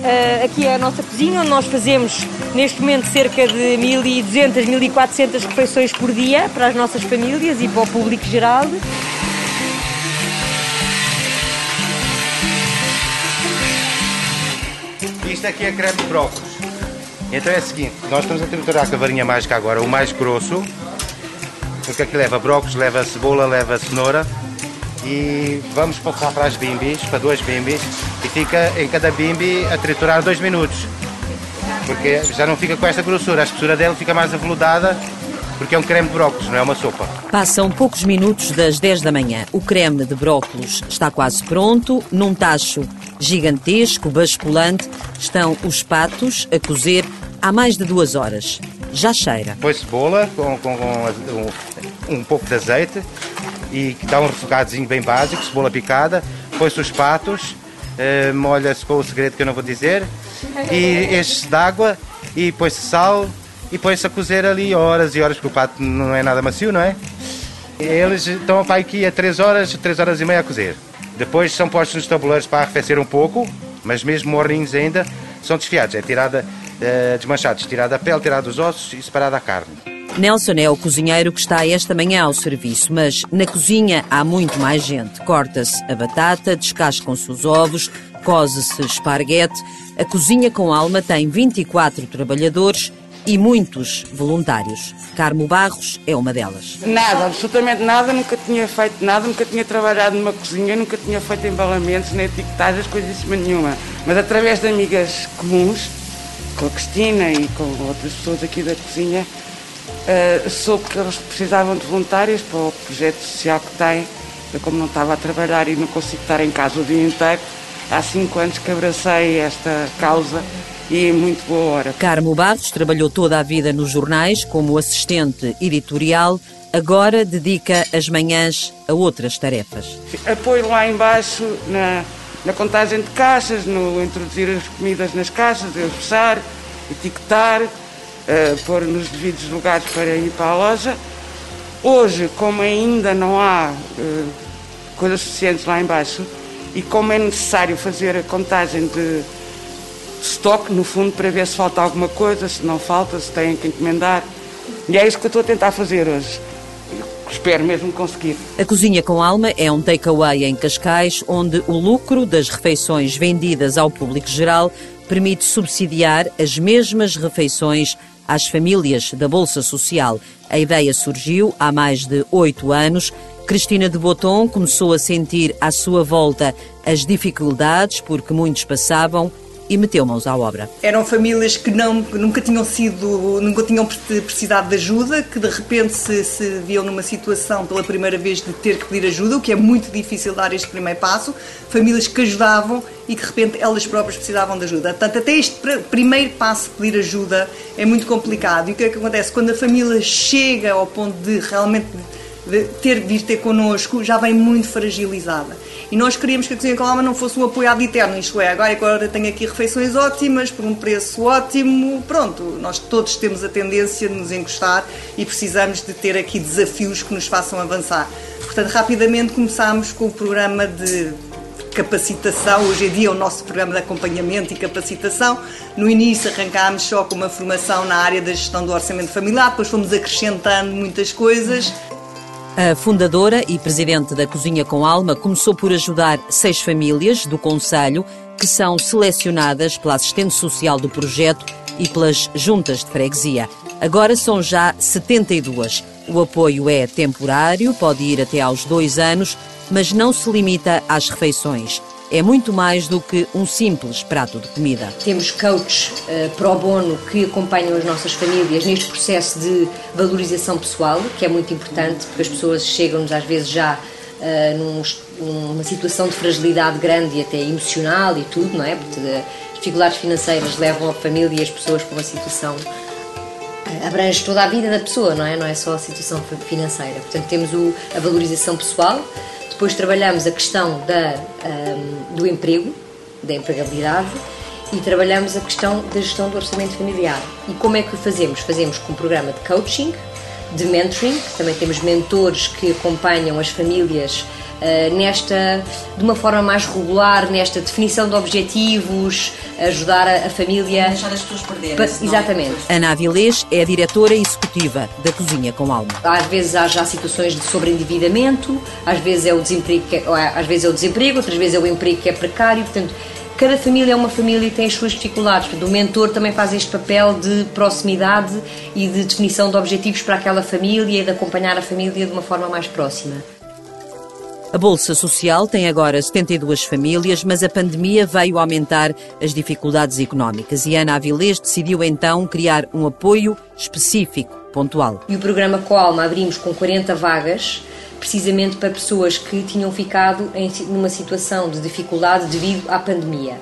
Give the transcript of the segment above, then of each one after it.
Uh, aqui é a nossa cozinha, onde nós fazemos neste momento cerca de 1.200, 1.400 refeições por dia para as nossas famílias e para o público geral. Isto aqui é creme de brócolis. Então é o seguinte, nós estamos a triturar a varinha mágica agora, o mais grosso, porque aqui leva brócolis, leva cebola, leva cenoura, e vamos passar para as bimbis, para duas bimbis, fica em cada bimbi a triturar dois minutos. Porque já não fica com esta grossura, a espessura dele fica mais aveludada, porque é um creme de brócolis, não é uma sopa. Passam poucos minutos das 10 da manhã. O creme de brócolis está quase pronto. Num tacho gigantesco, basculante, estão os patos a cozer há mais de duas horas. Já cheira. Põe cebola com, com, com um, um pouco de azeite, e que dá um refogadozinho bem básico, cebola picada, põe-se os patos, uh, molha-se com o segredo que eu não vou dizer, e enche-se de água e põe-se sal e põe-se a cozer ali horas e horas, porque o pato não é nada macio, não é? Eles estão para aqui a 3 horas, 3 horas e meia a cozer. Depois são postos nos tabuleiros para arrefecer um pouco, mas mesmo morninhos ainda, são desfiados, é tirada, uh, desmanchados, tirada a pele, tirada os ossos e separada a carne. Nelson é o cozinheiro que está esta manhã ao serviço, mas na cozinha há muito mais gente. Corta-se a batata, descascam-se os ovos, coze-se esparguete. A cozinha com alma tem 24 trabalhadores e muitos voluntários. Carmo Barros é uma delas. Nada, absolutamente nada, nunca tinha feito nada, nunca tinha trabalhado numa cozinha, nunca tinha feito embalamentos, nem etiquetagens, coisíssima nenhuma. Mas através de amigas comuns, com a Cristina e com outras pessoas aqui da cozinha, Uh, soube que eles precisavam de voluntários para o projeto social que têm. Eu, como não estava a trabalhar e não consigo estar em casa o dia inteiro, há cinco anos que abracei esta causa e muito boa hora. Carmo Barros trabalhou toda a vida nos jornais como assistente editorial, agora dedica as manhãs a outras tarefas. Apoio lá embaixo na, na contagem de caixas, no introduzir as comidas nas caixas, esboçar, etiquetar, uh, pôr nos devidos lugares para ir para a loja. Hoje, como ainda não há uh, coisas suficientes lá embaixo e como é necessário fazer a contagem de estoque, no fundo, para ver se falta alguma coisa, se não falta, se têm que encomendar. E é isso que eu estou a tentar fazer hoje. Espero mesmo conseguir. A Cozinha com Alma é um takeaway em Cascais, onde o lucro das refeições vendidas ao público geral permite subsidiar as mesmas refeições às famílias da Bolsa Social. A ideia surgiu há mais de oito anos. Cristina de Boton começou a sentir à sua volta as dificuldades porque muitos passavam e meteu mãos à obra. Eram famílias que não, nunca tinham sido, nunca tinham precisado de ajuda, que de repente se, se viam numa situação pela primeira vez de ter que pedir ajuda, o que é muito difícil dar este primeiro passo. Famílias que ajudavam e que de repente elas próprias precisavam de ajuda. Portanto, até este primeiro passo, pedir ajuda, é muito complicado. E o que é que acontece? Quando a família chega ao ponto de realmente de ter de vir ter connosco, já vem muito fragilizada. E nós queríamos que a Cozinha com Alma não fosse um apoiado eterno, isto é, agora, agora tenho aqui refeições ótimas, por um preço ótimo, pronto, nós todos temos a tendência de nos encostar e precisamos de ter aqui desafios que nos façam avançar. Portanto, rapidamente começámos com o programa de capacitação, hoje em dia é o nosso programa de acompanhamento e capacitação. No início arrancámos só com uma formação na área da gestão do orçamento familiar, depois fomos acrescentando muitas coisas. A fundadora e presidente da Cozinha com Alma começou por ajudar seis famílias do Conselho que são selecionadas pela assistente social do projeto e pelas juntas de freguesia. Agora são já 72. O apoio é temporário, pode ir até aos dois anos, mas não se limita às refeições é muito mais do que um simples prato de comida. Temos coaches uh, pro bono que acompanham as nossas famílias neste processo de valorização pessoal, que é muito importante, porque as pessoas chegam-nos às vezes já uh, num, numa situação de fragilidade grande e até emocional e tudo, não é? Porque as dificuldades financeiras levam a família e as pessoas para uma situação abrange toda a vida da pessoa, não é? Não é só a situação financeira. Portanto, temos o, a valorização pessoal, depois trabalhamos a questão da, um, do emprego, da empregabilidade e trabalhamos a questão da gestão do orçamento familiar. E como é que o fazemos? Fazemos com um programa de coaching, de mentoring, também temos mentores que acompanham as famílias uh, nesta, de uma forma mais regular, nesta definição de objetivos, ajudar a, a família. Deixar as pessoas perderem. Exatamente. É? Ana Avilés é a diretora executiva da Cozinha com Alma. Às vezes há já situações de sobreendividamento, às vezes é o desemprego, é, às vezes é o desemprego, outras vezes é o emprego que é precário, portanto cada família é uma família e tem as suas dificuldades. Portanto, o mentor também faz este papel de proximidade e de definição de objetivos para aquela família e de acompanhar a família de uma forma mais próxima. A Bolsa Social tem agora 72 famílias, mas a pandemia veio aumentar as dificuldades económicas e Ana Avilés decidiu então criar um apoio específico, pontual. E o programa Coalma abrimos com 40 vagas precisamente para pessoas que tinham ficado em numa situação de dificuldade devido à pandemia.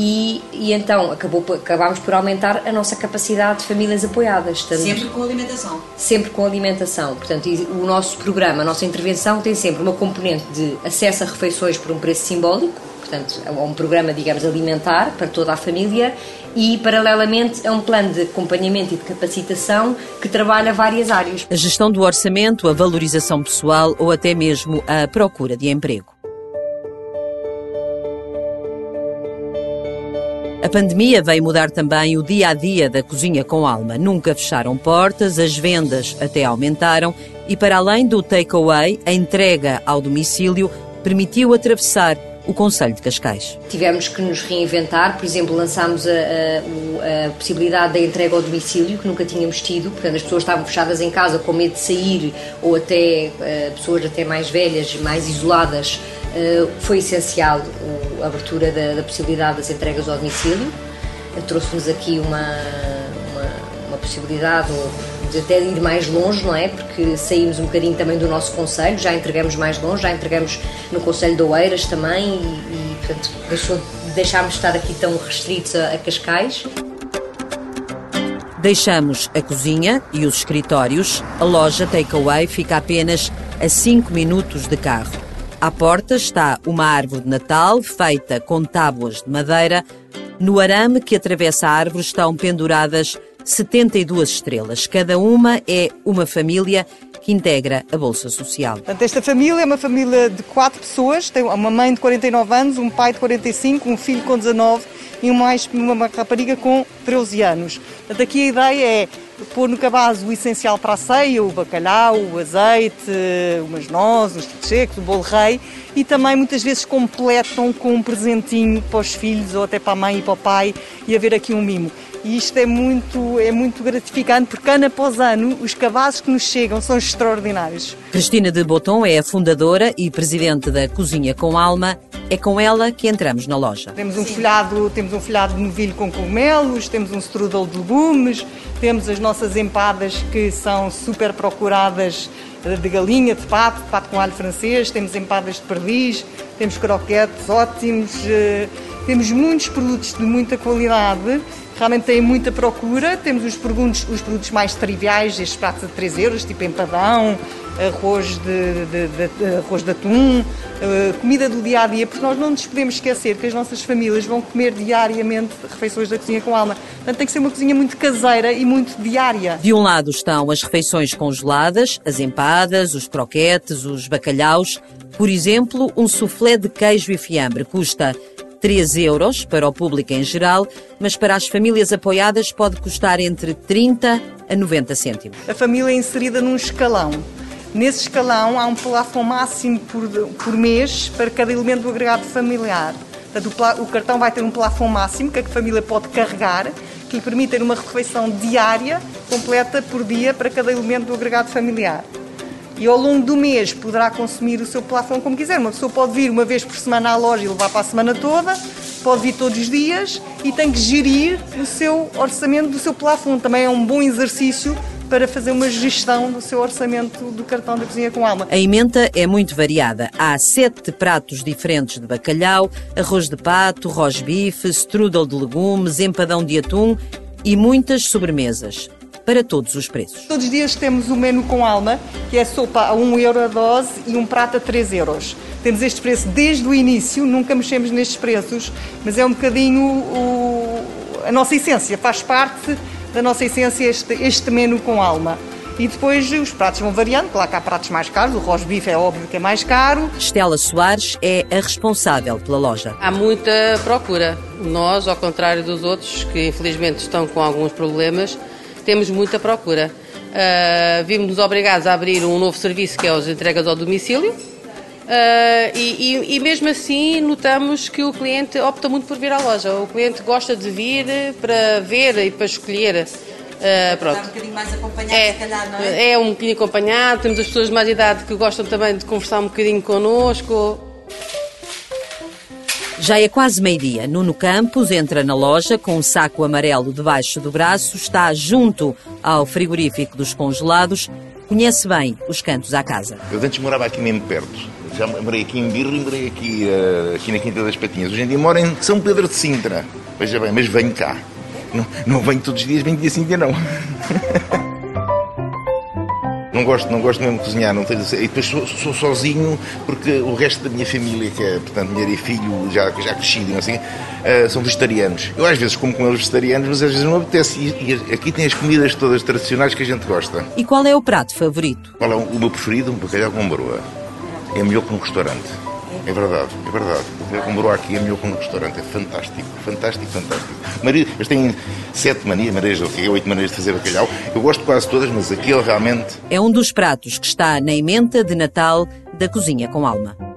E, e, então acabou, acabámos por aumentar a nossa capacidade de famílias apoiadas. sempre com alimentação? Sempre com alimentação. Portanto, o nosso programa, a nossa intervenção tem sempre uma componente de acesso a refeições por um preço simbólico, portanto, é um programa, digamos, alimentar para toda a família e, paralelamente, é um plano de acompanhamento e de capacitação que trabalha várias áreas. A gestão do orçamento, a valorização pessoal ou até mesmo a procura de emprego. A pandemia veio mudar também o dia a dia da cozinha com alma. Nunca fecharam portas, as vendas até aumentaram e, para além do takeaway, a entrega ao domicílio permitiu atravessar o Conselho de Cascais. Tivemos que nos reinventar, por exemplo, lançámos a, a, a, possibilidade da entrega ao domicílio, que nunca tínhamos tido, portanto as pessoas estavam fechadas em casa com medo de sair, ou até uh, pessoas até mais velhas, mais isoladas, uh, foi essencial a abertura da, da, possibilidade das entregas ao domicílio. Trouxe-nos aqui uma, uma, uma possibilidade, de até ir mais longe, não é? Porque saímos um bocadinho também do nosso conselho, já entregamos mais longe, já entregamos no Conselho de Oeiras também e, e portanto, deixou, deixámos de estar aqui tão restritos a, a Cascais. Deixamos a cozinha e os escritórios. A loja Takeaway fica apenas a 5 minutos de carro. À porta está uma árvore de Natal feita com tábuas de madeira. No arame que atravessa a árvore estão penduradas 72 estrelas. Cada uma é uma família que integra a Bolsa Social. Portanto, esta família é uma família de quatro pessoas, tem uma mãe de 49 anos, um pai de 45, um filho com 19 e mais uma rapariga com 13 anos. Portanto, aqui a ideia é pôr no cabaz o essencial para a ceia, o bacalhau, o azeite, umas nozes, os secos, o bolo rei e também muitas vezes completam com um presentinho para os filhos ou até para a mãe e para o pai e haver aqui um mimo. E isto é muito, é muito gratificante porque ano após ano os cabazes que nos chegam são extraordinários. Cristina de Boton é a fundadora e presidente da Cozinha com Alma. É com ela que entramos na loja. Temos um folhado, temos um folhado de novilho com cogumelos, temos um strudel de legumes, temos as nossas empadas que são super procuradas de galinha, de pato, de pato com alho francês, temos empadas de perdiz, temos croquetes ótimos, eh, temos muitos produtos de muita qualidade realmente tem muita procura. Temos os produtos, os produtos mais triviais, estes pratos de 3 euros, tipo empadão, arroz de, de, de, de arroz de atum, uh, comida do dia a dia, porque nós não nos podemos esquecer que as nossas famílias vão comer diariamente refeições da cozinha com alma. Portanto, tem que ser uma cozinha muito caseira e muito diária. De um lado estão as refeições congeladas, as empadas, os croquetes, os bacalhaus. Por exemplo, um soufflé de queijo e fiambre custa 3 euros para o público em geral, mas para as famílias apoiadas pode custar entre 30 a 90 cêntimos. A família é inserida num escalão. Nesse escalão há um plafond máximo por, por mês para cada elemento do agregado familiar. Portanto, o, cartão vai ter um plafond máximo que a família pode carregar, que lhe permite ter uma refeição diária completa por dia para cada elemento do agregado familiar e ao longo do mês poderá consumir o seu plafond como quiser. Uma pessoa pode vir uma vez por semana à loja e levar para a semana toda, pode vir todos os dias e tem que gerir o seu orçamento do seu plafond. Também é um bom exercício para fazer uma gestão do seu orçamento do cartão da cozinha com alma. A emenda é muito variada. Há sete pratos diferentes de bacalhau, arroz de pato, rosbife, strudel de legumes, empadão de atum e muitas sobremesas para todos os preços. Todos os dias temos o menu com alma, que é sopa a 1 euro a dose e um prato a 3 euros. Temos este preço desde o início, nunca mexemos nestes preços, mas é um bocadinho o, a nossa essência, faz parte da nossa essência este, este menu com alma. E depois os pratos vão variando, claro que há pratos mais caros, o rosbife é óbvio que é mais caro. Estela Soares é a responsável pela loja. Há muita procura. Nós, ao contrário dos outros, que infelizmente estão com alguns problemas, temos muita procura. Uh, Vimos-nos obrigados a abrir um novo serviço que é as entregas ao domicílio. Uh, e, e, e, mesmo assim notamos que o cliente opta muito por vir à loja. O cliente gosta de vir para ver e para escolher. Uh, pronto. Está um bocadinho mais acompanhado, é, se calhar, não é? É um bocadinho acompanhado. Temos as pessoas de mais idade que gostam também de conversar um bocadinho connosco. Já é quase meio-dia. Nuno Campos entra na loja com um saco amarelo debaixo do braço, está junto ao frigorífico dos congelados, conhece bem os cantos à casa. Eu antes morava aqui mesmo perto já morei aqui em Birro e morei aqui, uh, aqui na Quinta das Patinhas. Hoje em dia moro em São Pedro de Sintra. Veja bem, mas venho cá. Não, não venho todos os dias, venho dia sim, dia não. Não gosto, não gosto mesmo de cozinhar, não tenho, e depois sou, sou, sozinho porque o resto da minha família, que é, portanto, mulher e filho, já, já crescido, sei, uh, são vegetarianos. Eu às vezes como com eles vegetarianos, mas às vezes não apetece. E, e, aqui tem as comidas todas tradicionais que a gente gosta. E qual é o prato favorito? Qual é o meu preferido? Um bacalhau com broa é melhor que um restaurante. É verdade, é verdade. O morou aqui é que um restaurante. É fantástico, fantástico, fantástico. Maria, eles têm sete manias, maneiras, oito maneiras de fazer bacalhau. Eu gosto quase todas, mas aquele realmente. É um dos pratos que está na emenda de Natal da Cozinha com Alma.